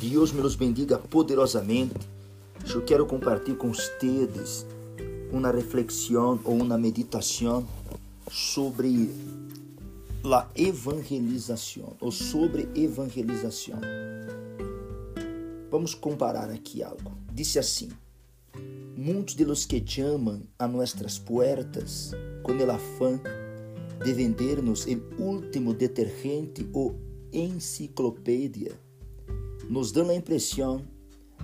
Deus me los bendiga poderosamente. Eu quero compartilhar com vocês uma reflexão ou uma meditação sobre a evangelização ou sobre evangelização. Vamos comparar aqui algo. Disse assim: Muitos de los que chamam a nuestras puertas com el afán de vendernos el último detergente ou enciclopédia nos dão a impressão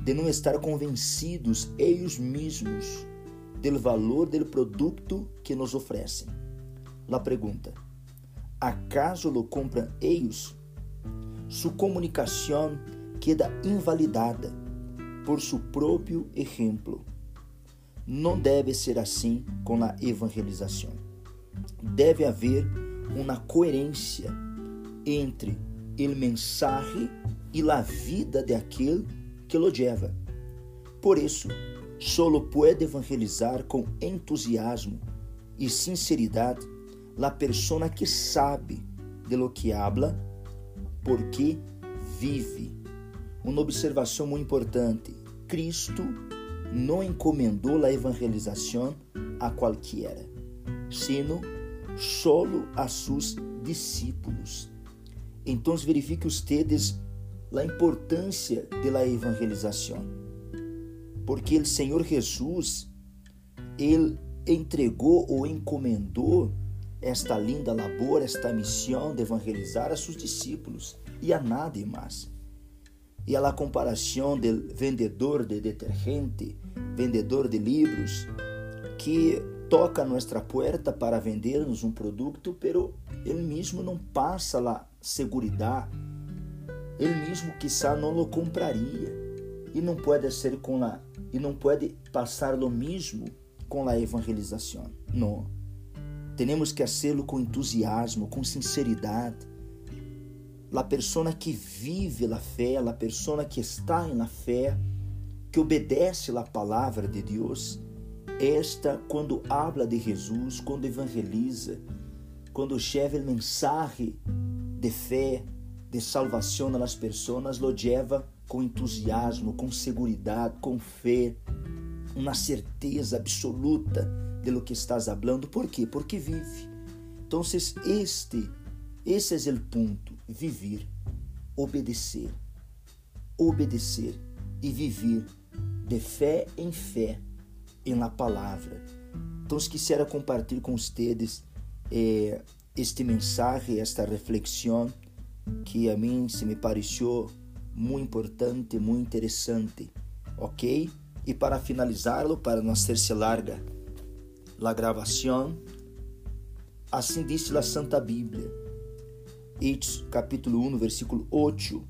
de não estar convencidos eles mesmos do valor do produto que nos oferecem. La pergunta: acaso lo compram eles? Sua comunicação queda invalidada por seu próprio exemplo. Não deve ser assim com a evangelização. Deve haver uma coerência entre o mensagem e a vida de aquele que lo lleva. Por isso, solo pode evangelizar com entusiasmo e sinceridade la persona que sabe de lo que habla, porque vive. Uma observação muito importante: Cristo não encomendou a evangelização a qualquer, sino solo a seus discípulos. Então verifique ustedes a importância da evangelização. Porque o Senhor Jesus, Ele entregou ou encomendou esta linda labor, esta missão de evangelizar a seus discípulos e a nada mais. E a comparação do vendedor de detergente, vendedor de livros, que toca a nossa porta para vendernos um produto, pero ele mesmo não passa a segurança ele mesmo quizá não lo compraria e não pode ser com a e não pode passar lo mesmo com a evangelização. Não. Temos que fazê-lo com entusiasmo, com sinceridade. A pessoa que vive a fé, a pessoa que está na fé, que obedece a palavra de Deus, esta quando habla de Jesus, quando evangeliza, quando chega o mensagem de fé, de salvação nas pessoas lo lleva com entusiasmo, com segurança, com fé, uma certeza absoluta de lo que estás hablando. ¿Por quê? Porque vive. Então, este, esse é o ponto: viver, obedecer, obedecer e viver de fé em fé em la palavra. Então, quisiera compartilhar com vocês eh, este mensagem, esta reflexão que a mim se me pareceu muito importante, muito interessante, ok? E para finalizá-lo, para não ser-se larga a gravação, assim disse a Santa Bíblia, Hechos capítulo 1, versículo 8,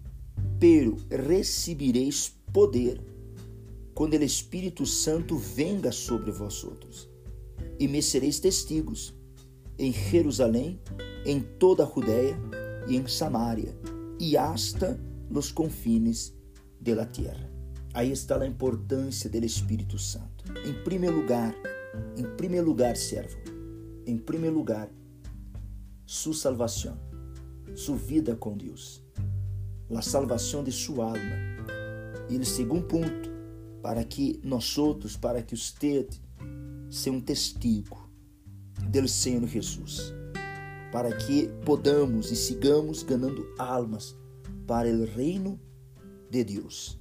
Pero recebereis poder quando o Espírito Santo venga sobre vós outros, e me sereis testigos em Jerusalém, em toda a Judéia, e em Samaria e hasta los confines de la tierra. Aí está a importância do Espírito Santo. Em primeiro lugar, em primeiro lugar, servo, em primeiro lugar, sua salvação, sua vida com Deus, a salvação de sua alma. E o segundo ponto, para que nós outros, para que usted seja um testigo do Senhor Jesus para que podamos e sigamos ganhando almas para o reino de Deus.